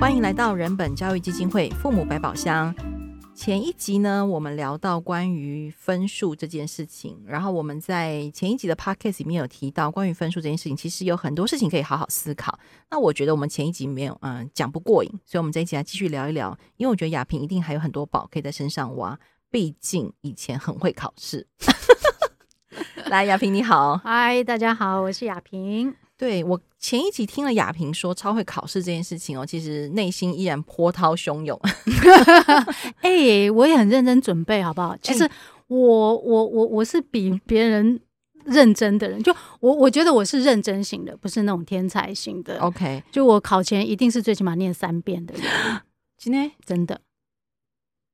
欢迎来到人本教育基金会父母百宝箱。前一集呢，我们聊到关于分数这件事情，然后我们在前一集的 podcast 里面有提到关于分数这件事情，其实有很多事情可以好好思考。那我觉得我们前一集没有嗯讲不过瘾，所以我们这一集来继续聊一聊，因为我觉得亚萍一定还有很多宝可以在身上挖，毕竟以前很会考试。来，亚萍你好，嗨，大家好，我是亚萍。对，我前一集听了亚萍说超会考试这件事情哦，其实内心依然波涛汹涌。哎、欸，我也很认真准备，好不好？其实我我我我是比别人认真的人，就我我觉得我是认真型的，不是那种天才型的。OK，就我考前一定是最起码念三遍的人。今天真的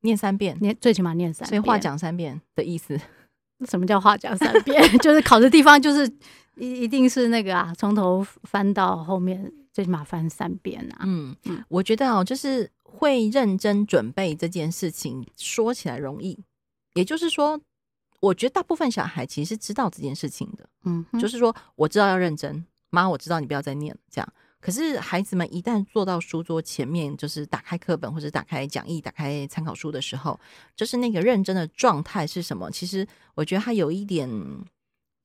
念三遍，念最起码念三遍，所以话讲三遍的意思。什么叫话讲三遍？就是考的地方就是。一一定是那个啊，从头翻到后面，最起码翻三遍啊。嗯嗯，我觉得哦，就是会认真准备这件事情，说起来容易，也就是说，我觉得大部分小孩其实是知道这件事情的。嗯，就是说我知道要认真，妈，我知道你不要再念了。这样，可是孩子们一旦坐到书桌前面，就是打开课本或者打开讲义、打开参考书的时候，就是那个认真的状态是什么？其实我觉得他有一点。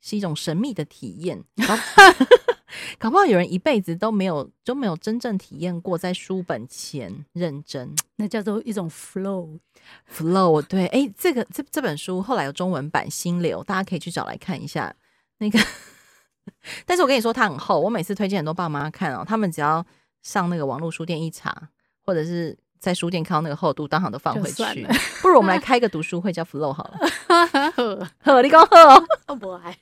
是一种神秘的体验，搞不好有人一辈子都没有都没有真正体验过在书本前认真，那叫做一种 flow flow。对，哎、欸，这个这这本书后来有中文版心流，大家可以去找来看一下。那个，但是我跟你说它很厚，我每次推荐很多爸妈看哦，他们只要上那个网络书店一查，或者是。在书店看到那个厚度，当场都放回去。不如我们来 开一个读书会，叫 Flow 好了。呵，你刚好。不爱。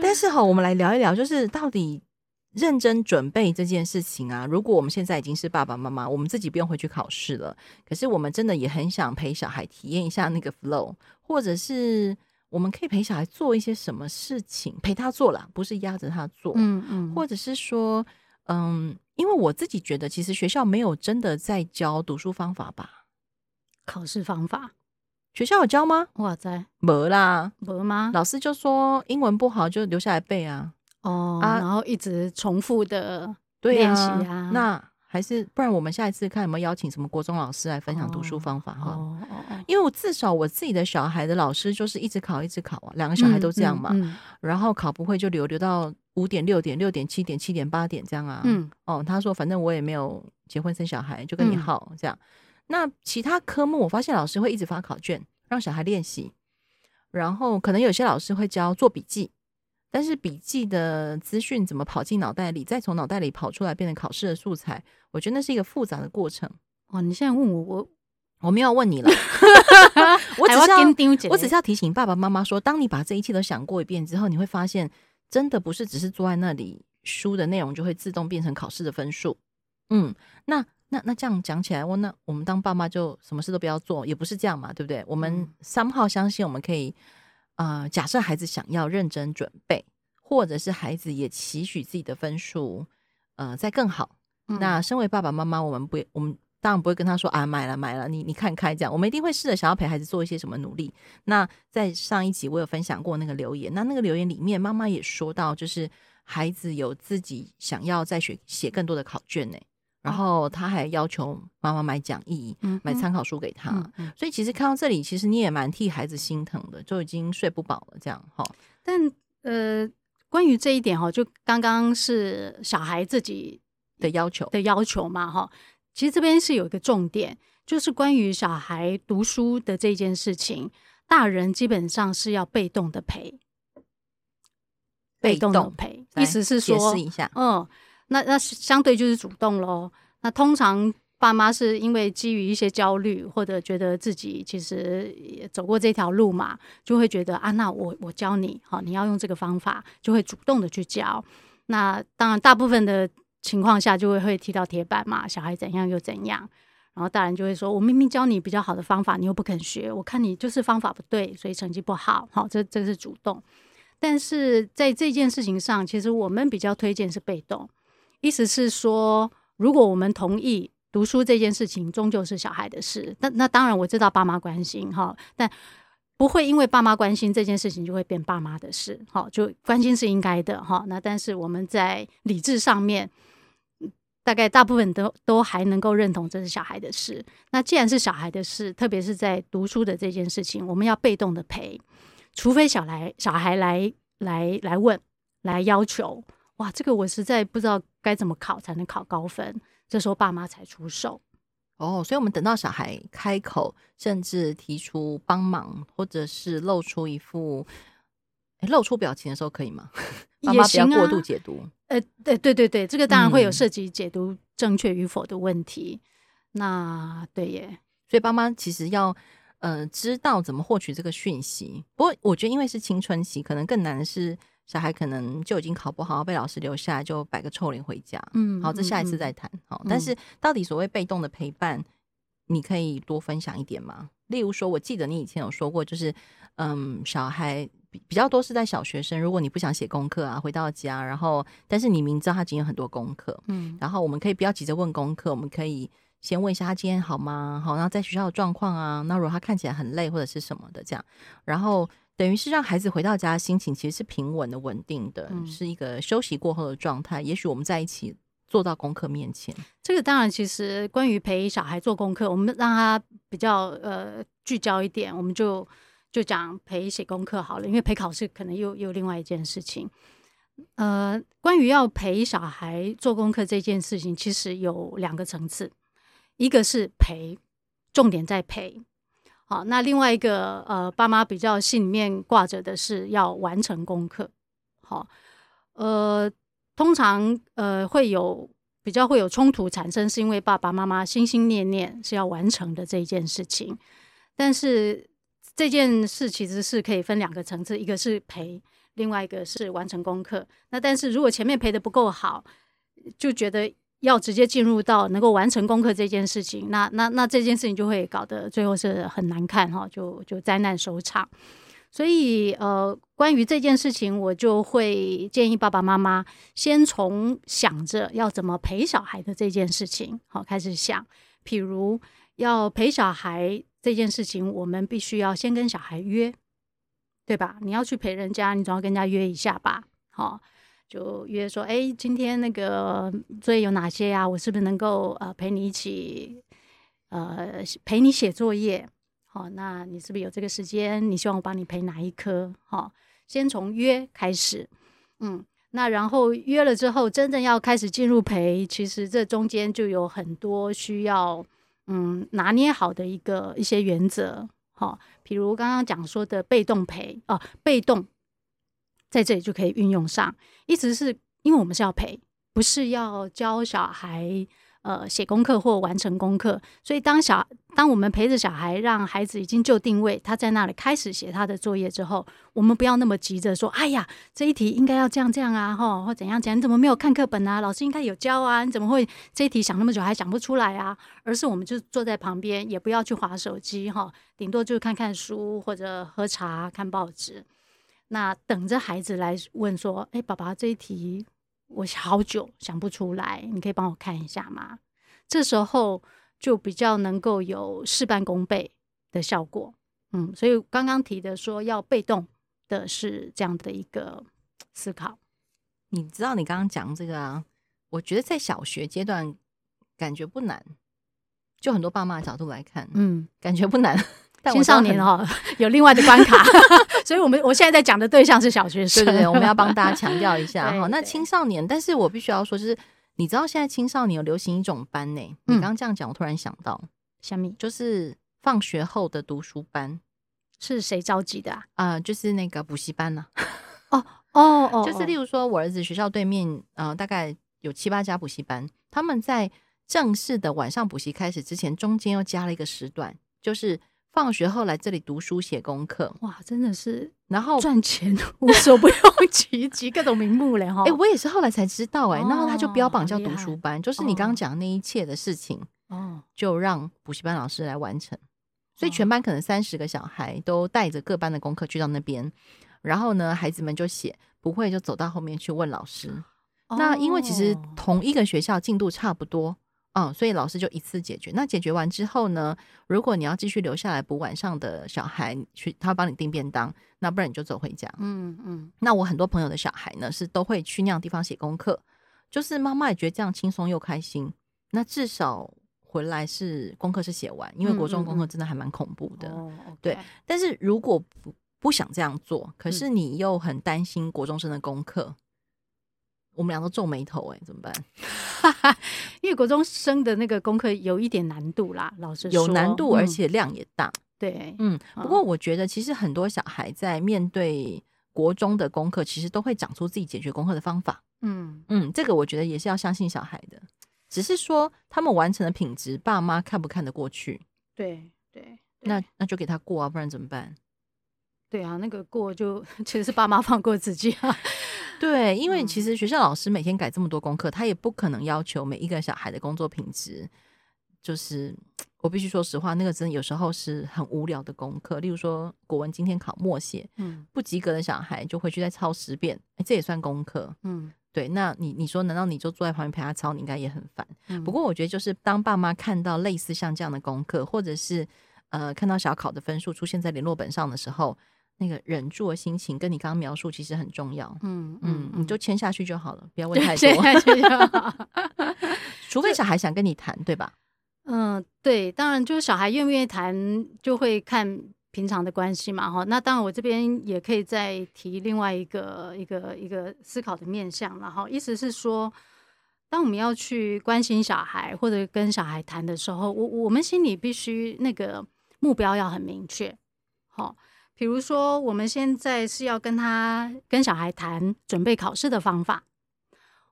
但是哈，我们来聊一聊，就是到底认真准备这件事情啊。如果我们现在已经是爸爸妈妈，我们自己不用回去考试了，可是我们真的也很想陪小孩体验一下那个 Flow，或者是我们可以陪小孩做一些什么事情，陪他做啦，不是压着他做。嗯嗯，或者是说，嗯。因为我自己觉得，其实学校没有真的在教读书方法吧？考试方法，学校有教吗？哇塞，没啦，没吗？老师就说英文不好就留下来背啊，哦，啊、然后一直重复的练习啊。那还是不然，我们下一次看有没有邀请什么国中老师来分享读书方法哈？哦哦哦，因为我至少我自己的小孩的老师就是一直考一直考啊，两个小孩都这样嘛，嗯然后考不会就留留到。五点、六点、六点、七点、七点、八点这样啊？嗯，哦，他说反正我也没有结婚生小孩，就跟你耗这样。嗯、那其他科目，我发现老师会一直发考卷让小孩练习，然后可能有些老师会教做笔记，但是笔记的资讯怎么跑进脑袋里，再从脑袋里跑出来变成考试的素材，我觉得那是一个复杂的过程。哦，你现在问我，我我没有问你了，我只是要我只是要提醒爸爸妈妈说，当你把这一切都想过一遍之后，你会发现。真的不是只是坐在那里，书的内容就会自动变成考试的分数。嗯，那那那这样讲起来，我那我们当爸妈就什么事都不要做，也不是这样嘛，对不对？我们 somehow 相信我们可以，呃，假设孩子想要认真准备，或者是孩子也期许自己的分数，呃，再更好。嗯、那身为爸爸妈妈，我们不，我们。当然不会跟他说啊，买了买了，你你看开这样，我们一定会试着想要陪孩子做一些什么努力。那在上一集我有分享过那个留言，那那个留言里面妈妈也说到，就是孩子有自己想要再学写更多的考卷呢，然后他还要求妈妈买讲义、买参考书给他。嗯嗯、所以其实看到这里，其实你也蛮替孩子心疼的，就已经睡不饱了这样哈。但呃，关于这一点哈，就刚刚是小孩自己的要求的要求嘛哈。其实这边是有一个重点，就是关于小孩读书的这件事情，大人基本上是要被动的陪，被动的陪，意思是说，嗯，那那相对就是主动喽。那通常爸妈是因为基于一些焦虑，或者觉得自己其实也走过这条路嘛，就会觉得啊，那我我教你，好，你要用这个方法，就会主动的去教。那当然，大部分的。情况下就会会踢到铁板嘛，小孩怎样又怎样，然后大人就会说：“我明明教你比较好的方法，你又不肯学，我看你就是方法不对，所以成绩不好。”好，这这是主动。但是在这件事情上，其实我们比较推荐是被动，意思是说，如果我们同意读书这件事情终究是小孩的事，那那当然我知道爸妈关心哈，但。不会因为爸妈关心这件事情就会变爸妈的事，好，就关心是应该的哈。那但是我们在理智上面大概大部分都都还能够认同这是小孩的事。那既然是小孩的事，特别是在读书的这件事情，我们要被动的陪，除非小孩小孩来来来问来要求，哇，这个我实在不知道该怎么考才能考高分，这时候爸妈才出手。哦，所以我们等到小孩开口，甚至提出帮忙，或者是露出一副。露出表情的时候可以吗？妈妈不要过度解读。呃，对对对对，这个当然会有涉及解读正确与否的问题。嗯、那对耶，所以爸妈其实要呃知道怎么获取这个讯息。不过我觉得，因为是青春期，可能更难的是小孩可能就已经考不好，被老师留下来就摆个臭脸回家。嗯，好，这下一次再谈。好、嗯，但是到底所谓被动的陪伴，你可以多分享一点吗？例如说，我记得你以前有说过，就是嗯，小孩。比较多是在小学生，如果你不想写功课啊，回到家，然后但是你明知道他今天有很多功课，嗯，然后我们可以不要急着问功课，我们可以先问一下他今天好吗？好，然后在学校的状况啊，那如果他看起来很累或者是什么的这样，然后等于是让孩子回到家心情其实是平稳的、稳定的，嗯，是一个休息过后的状态。也许我们在一起做到功课面前，这个当然其实关于陪小孩做功课，我们让他比较呃聚焦一点，我们就。就讲陪写功课好了，因为陪考试可能又又另外一件事情。呃，关于要陪小孩做功课这件事情，其实有两个层次，一个是陪，重点在陪。好，那另外一个呃，爸妈比较心里面挂着的是要完成功课。好，呃，通常呃会有比较会有冲突产生，是因为爸爸妈妈心心念念是要完成的这一件事情，但是。这件事其实是可以分两个层次，一个是陪，另外一个是完成功课。那但是如果前面陪的不够好，就觉得要直接进入到能够完成功课这件事情，那那那这件事情就会搞得最后是很难看哈，就就灾难收场。所以呃，关于这件事情，我就会建议爸爸妈妈先从想着要怎么陪小孩的这件事情好开始想，譬如要陪小孩。这件事情，我们必须要先跟小孩约，对吧？你要去陪人家，你总要跟人家约一下吧。好，就约说，哎，今天那个作业有哪些呀？我是不是能够呃陪你一起，呃陪你写作业？好，那你是不是有这个时间？你希望我帮你陪哪一科？好，先从约开始，嗯，那然后约了之后，真正要开始进入陪，其实这中间就有很多需要。嗯，拿捏好的一个一些原则，好，比如刚刚讲说的被动陪哦，被动在这里就可以运用上，意思是因为我们是要陪，不是要教小孩。呃，写功课或完成功课，所以当小当我们陪着小孩，让孩子已经就定位，他在那里开始写他的作业之后，我们不要那么急着说，哎呀，这一题应该要这样这样啊，吼，或怎样怎样，你怎么没有看课本啊？老师应该有教啊，你怎么会这一题想那么久还想不出来啊？而是我们就坐在旁边，也不要去划手机，哈，顶多就看看书或者喝茶、看报纸，那等着孩子来问说，哎，爸爸这一题。我好久想不出来，你可以帮我看一下吗？这时候就比较能够有事半功倍的效果。嗯，所以刚刚提的说要被动的是这样的一个思考。你知道你刚刚讲这个啊？我觉得在小学阶段感觉不难，就很多爸妈的角度来看，嗯，感觉不难。青少年哦，有另外的关卡，所以我们我现在在讲的对象是小学生，对对对，我们要帮大家强调一下哈。那青少年，但是我必须要说，就是你知道现在青少年有流行一种班呢？你刚刚这样讲，我突然想到，虾米？就是放学后的读书班，是谁召集的啊？啊，就是那个补习班呢。哦哦哦，就是例如说，我儿子学校对面，呃，大概有七八家补习班，他们在正式的晚上补习开始之前，中间又加了一个时段，就是。放学后来这里读书写功课，哇，真的是，然后赚钱无所不 用其极，各种名目嘞哈。哎、欸，我也是后来才知道哎、欸，然后他就标榜叫读书班，就是你刚刚讲的那一切的事情，哦，就让补习班老师来完成，所以全班可能三十个小孩都带着各班的功课去到那边，然后呢，孩子们就写不会就走到后面去问老师。那因为其实同一个学校进度差不多。嗯，所以老师就一次解决。那解决完之后呢，如果你要继续留下来补晚上的小孩去，他会帮你订便当，那不然你就走回家。嗯嗯。那我很多朋友的小孩呢，是都会去那样地方写功课，就是妈妈也觉得这样轻松又开心。那至少回来是功课是写完，因为国中功课真的还蛮恐怖的。嗯嗯嗯对，但是如果不不想这样做，可是你又很担心国中生的功课，嗯、我们俩都皱眉头，哎，怎么办？因为国中生的那个功课有一点难度啦，老师有难度，而且量也大。嗯、对，嗯，不过我觉得其实很多小孩在面对国中的功课，其实都会长出自己解决功课的方法。嗯嗯，这个我觉得也是要相信小孩的。只是说他们完成的品质，爸妈看不看得过去？对对，那那就给他过啊，不然怎么办？对啊，那个过就 其实是爸妈放过自己啊。对，因为其实学校老师每天改这么多功课，他也不可能要求每一个小孩的工作品质。就是我必须说实话，那个真的有时候是很无聊的功课。例如说国文今天考默写，嗯，不及格的小孩就回去再抄十遍，哎，这也算功课，嗯。对，那你你说，难道你就坐在旁边陪他抄？你应该也很烦。嗯、不过我觉得，就是当爸妈看到类似像这样的功课，或者是呃看到小考的分数出现在联络本上的时候，那个忍住的心情，跟你刚刚描述其实很重要。嗯嗯，嗯，你就签下去就好了，不要问太多。除非小孩想跟你谈，对吧？嗯，对，当然就是小孩愿不愿意谈，就会看。平常的关系嘛，哈，那当然我这边也可以再提另外一个一个一个思考的面向，然后意思是说，当我们要去关心小孩或者跟小孩谈的时候，我我们心里必须那个目标要很明确，好，比如说我们现在是要跟他跟小孩谈准备考试的方法。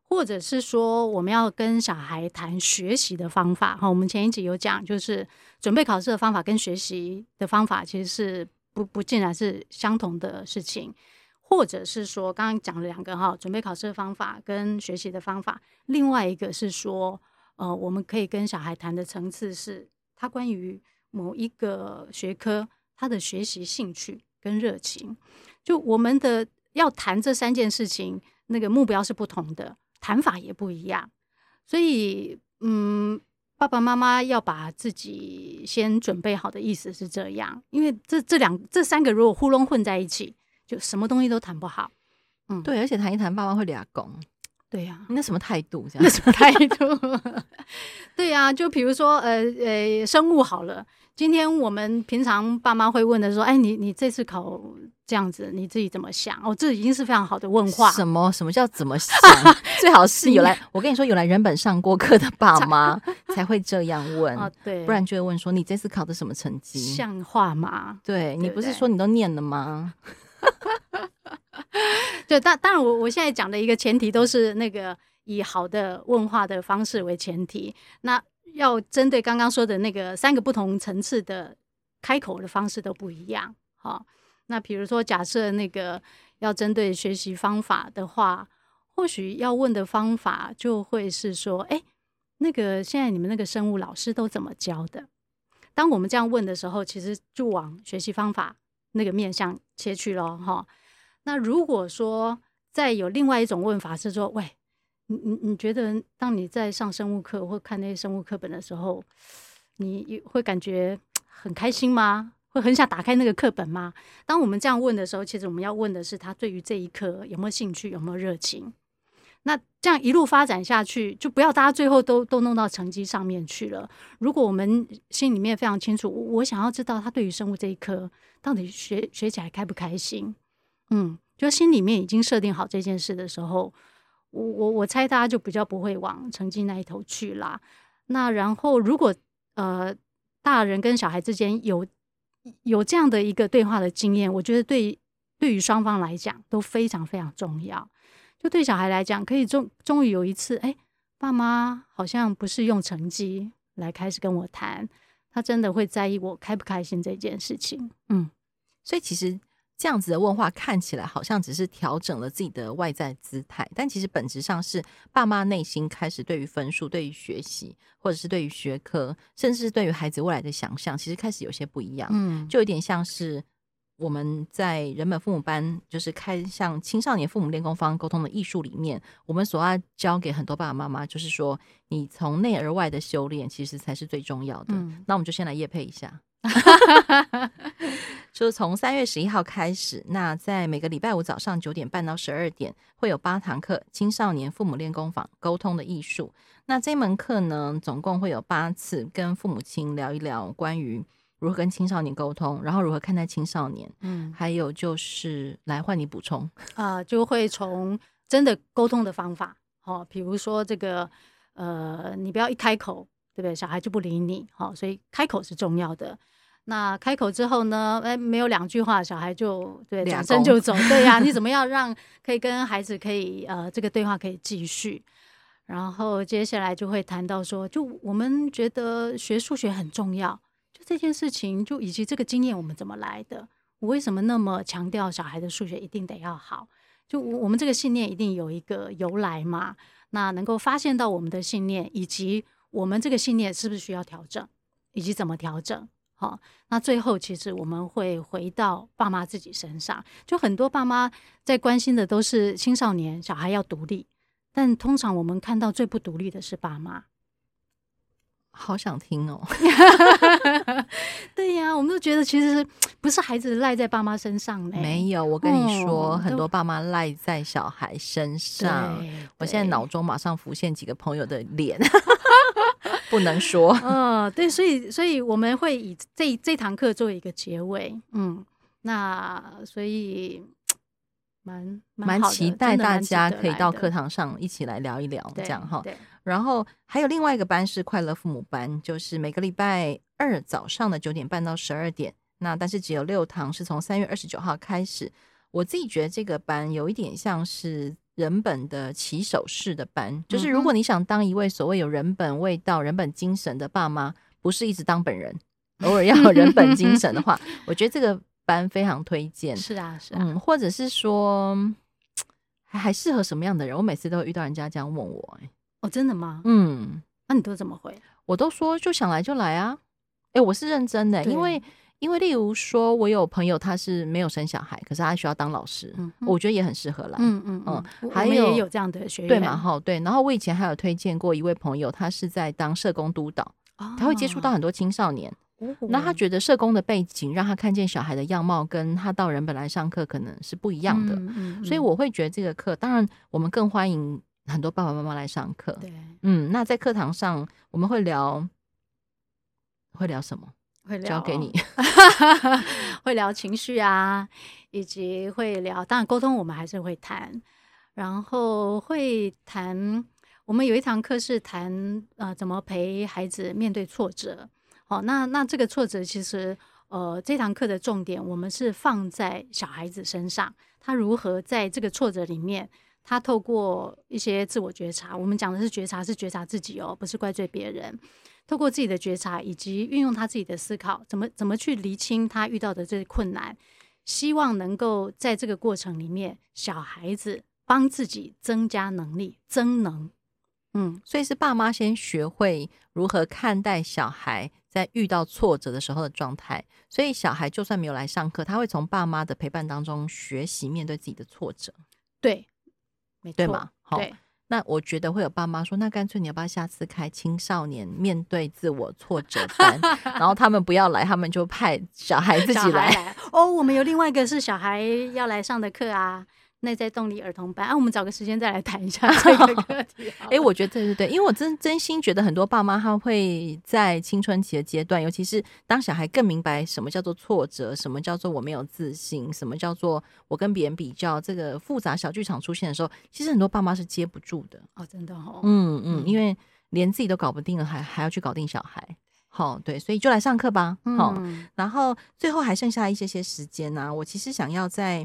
或者是说，我们要跟小孩谈学习的方法哈。我们前一集有讲，就是准备考试的方法跟学习的方法其实是不不尽然是相同的事情。或者是说，刚刚讲了两个哈，准备考试的方法跟学习的方法。另外一个是说，呃，我们可以跟小孩谈的层次是，他关于某一个学科他的学习兴趣跟热情。就我们的要谈这三件事情，那个目标是不同的。谈法也不一样，所以，嗯，爸爸妈妈要把自己先准备好的意思是这样，因为这这两这三个如果糊弄混在一起，就什么东西都谈不好。嗯，对，而且谈一谈，爸妈会俩拱。对呀、啊，那什么态度？这样，那什么态度？对呀、啊，就比如说，呃呃，生物好了。今天我们平常爸妈会问的说：“哎，你你这次考这样子，你自己怎么想？”哦，这已经是非常好的问话。什么什么叫怎么想？最好是有来，我跟你说，有来人本上过课的爸妈才会这样问。哦，对，不然就会问说：“你这次考的什么成绩？”像话吗？对，你不是说你都念了吗？对，当当然，我我现在讲的一个前提都是那个以好的问话的方式为前提。那要针对刚刚说的那个三个不同层次的开口的方式都不一样。好，那比如说，假设那个要针对学习方法的话，或许要问的方法就会是说：哎，那个现在你们那个生物老师都怎么教的？当我们这样问的时候，其实就往学习方法那个面向切去了哈。那如果说再有另外一种问法是说：喂。你你觉得，当你在上生物课或看那些生物课本的时候，你会感觉很开心吗？会很想打开那个课本吗？当我们这样问的时候，其实我们要问的是他对于这一课有没有兴趣，有没有热情。那这样一路发展下去，就不要大家最后都都弄到成绩上面去了。如果我们心里面非常清楚，我想要知道他对于生物这一科到底学学起来开不开心，嗯，就心里面已经设定好这件事的时候。我我我猜大家就比较不会往成绩那一头去啦。那然后如果呃大人跟小孩之间有有这样的一个对话的经验，我觉得对对于双方来讲都非常非常重要。就对小孩来讲，可以终终于有一次，哎，爸妈好像不是用成绩来开始跟我谈，他真的会在意我开不开心这件事情。嗯，所以其实。这样子的问话看起来好像只是调整了自己的外在姿态，但其实本质上是爸妈内心开始对于分数、对于学习，或者是对于学科，甚至是对于孩子未来的想象，其实开始有些不一样。嗯，就有点像是我们在人本父母班，就是开向青少年父母练功方沟通的艺术里面，我们所要教给很多爸爸妈妈，就是说你从内而外的修炼，其实才是最重要的。嗯，那我们就先来夜配一下。就是从三月十一号开始，那在每个礼拜五早上九点半到十二点，会有八堂课，青少年父母练功坊沟通的艺术。那这门课呢，总共会有八次，跟父母亲聊一聊关于如何跟青少年沟通，然后如何看待青少年。嗯，还有就是来换你补充 啊、呃，就会从真的沟通的方法，哦，比如说这个呃，你不要一开口，对不对？小孩就不理你，好、哦，所以开口是重要的。那开口之后呢？哎，没有两句话，小孩就对转身就走。对呀、啊，你怎么 样让可以跟孩子可以呃这个对话可以继续？然后接下来就会谈到说，就我们觉得学数学很重要，就这件事情，就以及这个经验我们怎么来的？我为什么那么强调小孩的数学一定得要好？就我们这个信念一定有一个由来嘛？那能够发现到我们的信念，以及我们这个信念是不是需要调整，以及怎么调整？好，那最后其实我们会回到爸妈自己身上，就很多爸妈在关心的都是青少年小孩要独立，但通常我们看到最不独立的是爸妈。好想听哦，对呀、啊，我们都觉得其实不是孩子赖在爸妈身上呢？没有，我跟你说，嗯、很多爸妈赖在小孩身上。我现在脑中马上浮现几个朋友的脸。不能说，嗯，对，所以，所以我们会以这这堂课作为一个结尾，嗯，那所以蛮蛮期待大家可以到课堂上一起来聊一聊，这样哈。然后还有另外一个班是快乐父母班，就是每个礼拜二早上的九点半到十二点，那但是只有六堂，是从三月二十九号开始。我自己觉得这个班有一点像是。人本的起手式的班，就是如果你想当一位所谓有人本味道、人本精神的爸妈，不是一直当本人，偶尔要有人本精神的话，我觉得这个班非常推荐。是啊，是啊，嗯，或者是说还还适合什么样的人？我每次都会遇到人家这样问我，欸，哎，哦，真的吗？嗯，那你都怎么回？我都说就想来就来啊，哎，欸，我是认真的，欸，因为。因为，例如说，我有朋友他是没有生小孩，可是他需要当老师，我觉得也很适合来。嗯嗯嗯，还有也有这样的学员，对嘛？哈，对。然后我以前还有推荐过一位朋友，他是在当社工督导，哦、他会接触到很多青少年。哦、那他觉得社工的背景让他看见小孩的样貌，跟他到人本来上课可能是不一样的。嗯嗯嗯、所以我会觉得这个课，当然我们更欢迎很多爸爸妈妈来上课。对，嗯，那在课堂上我们会聊，会聊什么？会聊交给你，会聊情绪啊，以及会聊，当然沟通我们还是会谈，然后会谈。我们有一堂课是谈呃怎么陪孩子面对挫折。好，那那这个挫折其实呃这堂课的重点我们是放在小孩子身上，他如何在这个挫折里面，他透过一些自我觉察，我们讲的是觉察，是觉察自己哦，不是怪罪别人。透过自己的觉察，以及运用他自己的思考，怎么怎么去厘清他遇到的这些困难，希望能够在这个过程里面，小孩子帮自己增加能力，增能。嗯，所以是爸妈先学会如何看待小孩在遇到挫折的时候的状态，所以小孩就算没有来上课，他会从爸妈的陪伴当中学习面对自己的挫折。对，没错，对吗？好。对那我觉得会有爸妈说，那干脆你要不要下次开青少年面对自我挫折班，然后他们不要来，他们就派小孩 自己来。来哦，我们有另外一个是小孩要来上的课啊。内在动力儿童班，啊，我们找个时间再来谈一下 这个课题。哎、欸，我觉得对对对，因为我真真心觉得很多爸妈他会在青春期的阶段，尤其是当小孩更明白什么叫做挫折，什么叫做我没有自信，什么叫做我跟别人比较，这个复杂小剧场出现的时候，其实很多爸妈是接不住的。哦，真的哦。嗯嗯，因为连自己都搞不定了，还还要去搞定小孩。好，对，所以就来上课吧。好，嗯、然后最后还剩下一些些时间呢、啊，我其实想要在。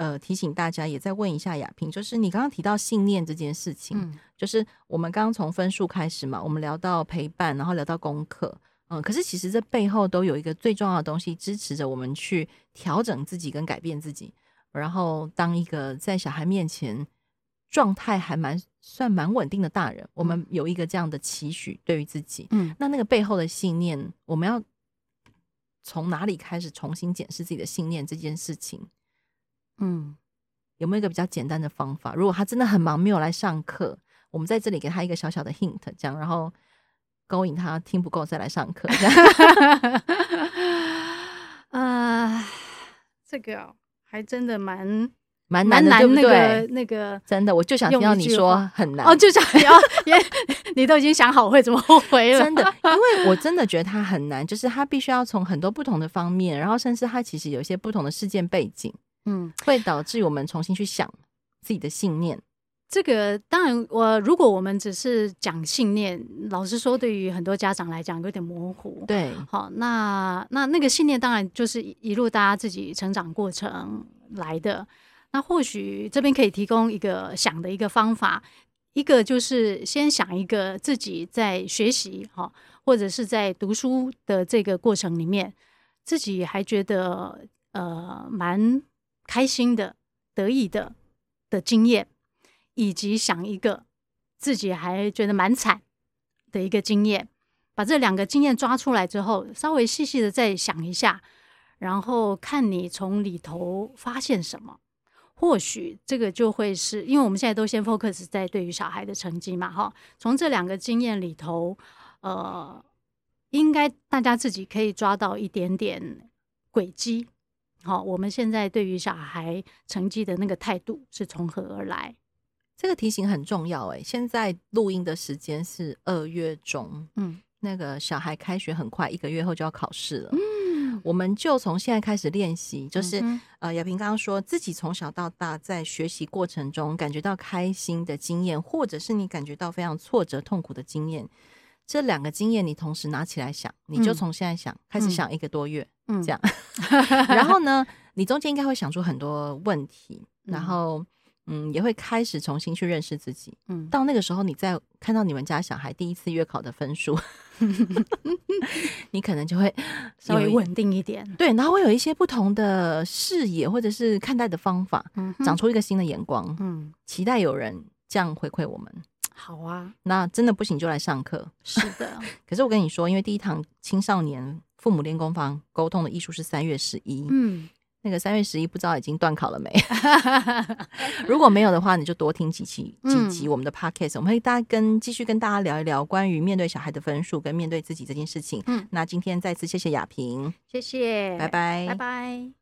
呃，提醒大家，也再问一下雅萍，就是你刚刚提到信念这件事情，嗯、就是我们刚刚从分数开始嘛，我们聊到陪伴，然后聊到功课，嗯，可是其实这背后都有一个最重要的东西支持着我们去调整自己跟改变自己，然后当一个在小孩面前状态还蛮算蛮稳定的大人，我们有一个这样的期许对于自己，嗯，那那个背后的信念，我们要从哪里开始重新检视自己的信念这件事情？嗯，有没有一个比较简单的方法？如果他真的很忙，没有来上课，我们在这里给他一个小小的 hint，这样，然后勾引他听不够再来上课。这样呃，这个还真的蛮。蛮难的，对不对？那个，那个、真的，我就想听到你说很难哦，就想要，因为 你都已经想好会怎么回了。真的，因为我真的觉得他很难，就是他必须要从很多不同的方面，然后甚至他其实有一些不同的事件背景，嗯，会导致我们重新去想自己的信念。这个当然，我如果我们只是讲信念，老实说，对于很多家长来讲有点模糊。对，好，那那那个信念当然就是一路大家自己成长过程来的。那或许这边可以提供一个想的一个方法，一个就是先想一个自己在学习哈，或者是在读书的这个过程里面，自己还觉得呃蛮开心的、得意的的经验，以及想一个自己还觉得蛮惨的一个经验，把这两个经验抓出来之后，稍微细细的再想一下，然后看你从里头发现什么。或许这个就会是因为我们现在都先 focus 在对于小孩的成绩嘛，哈。从这两个经验里头，呃，应该大家自己可以抓到一点点轨迹。好，我们现在对于小孩成绩的那个态度是从何而来？这个提醒很重要诶。现在录音的时间是二月中，嗯，那个小孩开学很快，一个月后就要考试了，嗯。我们就从现在开始练习，就是、嗯、呃，雅萍刚刚说自己从小到大在学习过程中感觉到开心的经验，或者是你感觉到非常挫折痛苦的经验，这两个经验你同时拿起来想，你就从现在想、嗯、开始想一个多月，嗯，这样，嗯、然后呢，你中间应该会想出很多问题，然后。嗯，也会开始重新去认识自己。嗯，到那个时候，你再看到你们家小孩第一次月考的分数 你可能就会稍微稳定一点。对，然后会有一些不同的视野，或者是看待的方法，嗯，长出一个新的眼光。嗯，期待有人这样回馈我们。好啊，那真的不行就来上课。是的，可是我跟你说，因为第一堂青少年父母练功房沟通的艺术是三月十一。嗯。那个三月十一不知道已经断考了没？如果没有的话，你就多听几期几集我们的 podcast，、嗯、我们会大家跟继续跟大家聊一聊关于面对小孩的分数跟面对自己这件事情。嗯，那今天再次谢谢雅萍，谢谢，拜拜，拜拜。